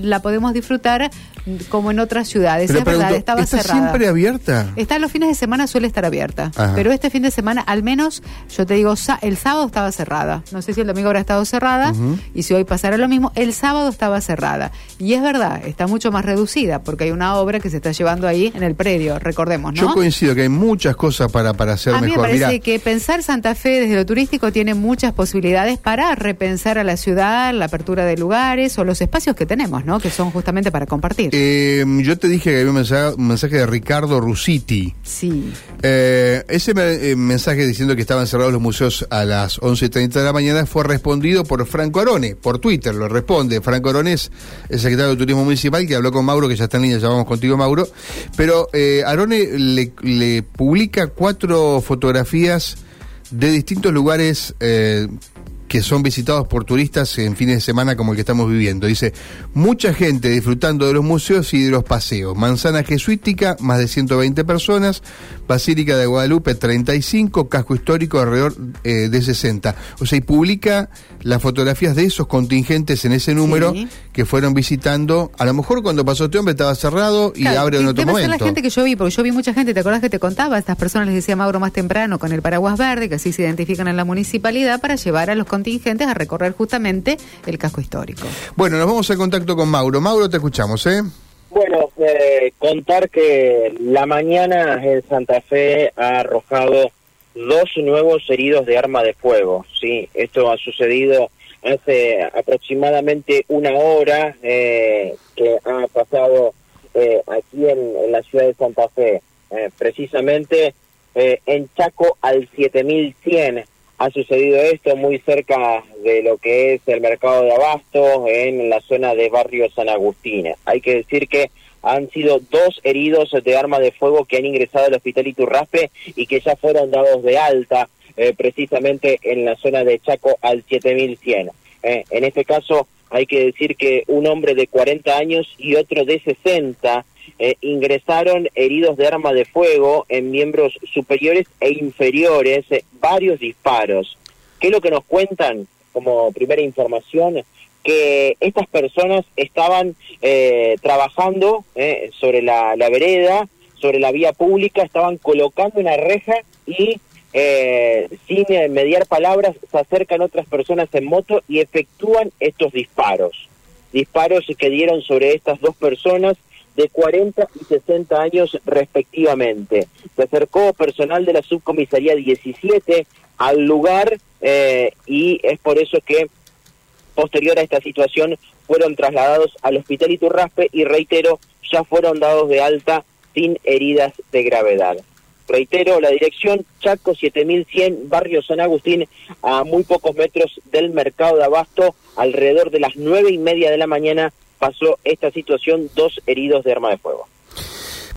la podemos disfrutar como en otras ciudades. Pero es verdad, pregunto, estaba ¿está cerrada. siempre abierta? Está los fines de semana, suele estar abierta. Ajá. Pero este fin de semana, al menos, yo te digo, el sábado estaba cerrada. No sé si el domingo habrá estado cerrada y si hoy pasará lo mismo. El sábado estaba cerrada. Y es verdad, está mucho más reducida porque hay una obra que se está llevando ahí en el predio, recordemos, ¿no? Yo coincido que hay muchas cosas para, para hacer A mí me parece Mirá, que pensar Santa Fe desde lo turístico tiene muchas posibilidades para repensar a la ciudad, la apertura de lugares o los espacios que tenemos, ¿no? Que son justamente para compartir. eh, yo te dije que había un mensaje, un mensaje de Ricardo Rusiti. sí. Eh, ese me- eh, mensaje diciendo que estaban cerrados los museos a las 11.30 de la mañana fue respondido por Franco Arone, por Twitter lo responde. Franco Arone es el secretario de Turismo Municipal que habló con Mauro, que ya está en línea, ya vamos contigo Mauro. Pero eh, Arone le, le publica cuatro fotografías de distintos lugares eh, que son visitados por turistas en fines de semana como el que estamos viviendo. Dice, mucha gente disfrutando de los museos y de los paseos. Manzana Jesuítica, más de 120 personas. Basílica de Guadalupe, 35. Casco histórico, alrededor eh, de 60. O sea, y publica las fotografías de esos contingentes en ese número Sí. que fueron visitando. A lo mejor cuando pasó este hombre estaba cerrado y Claro, abre en otro debe ser momento. la gente que yo vi, porque yo vi mucha gente, ¿te acordás que te contaba? Estas personas les decía Mauro más temprano con el paraguas verde, que así se identifican en la municipalidad para llevar a los contingentes a recorrer justamente el casco histórico. Bueno, nos vamos a contacto con Mauro. Mauro, te escuchamos, ¿eh? Bueno, eh, contar que la mañana en Santa Fe ha arrojado dos nuevos heridos de arma de fuego. Sí, esto ha sucedido hace aproximadamente una hora eh, que ha pasado eh, aquí en, en la ciudad de Santa Fe, Eh, precisamente eh, en Chaco al 7100 ha sucedido esto muy cerca de lo que es el mercado de abasto en la zona de barrio San Agustín. Hay que decir que han sido dos heridos de arma de fuego que han ingresado al hospital Iturraspe y que ya fueron dados de alta eh, precisamente en la zona de Chaco al 7100. Eh, en este caso hay que decir que un hombre de 40 años y otro de 60 eh, ingresaron heridos de arma de fuego en miembros superiores e inferiores, eh, varios disparos. ¿Qué es lo que nos cuentan como primera información? Que estas personas estaban eh, trabajando eh, sobre la, la vereda, sobre la vía pública, estaban colocando una reja y eh, sin mediar palabras se acercan otras personas en moto y efectúan estos disparos. Disparos que dieron sobre estas dos personas de 40 y 60 años respectivamente. Se acercó personal de la subcomisaría 17 al lugar eh, y es por eso que posterior a esta situación fueron trasladados al hospital Iturraspe y reitero, ya fueron dados de alta sin heridas de gravedad. Reitero, la dirección Chaco 7100, barrio San Agustín, a muy pocos metros del mercado de Abasto, alrededor de las nueve y media de la mañana pasó esta situación, dos heridos de arma de fuego.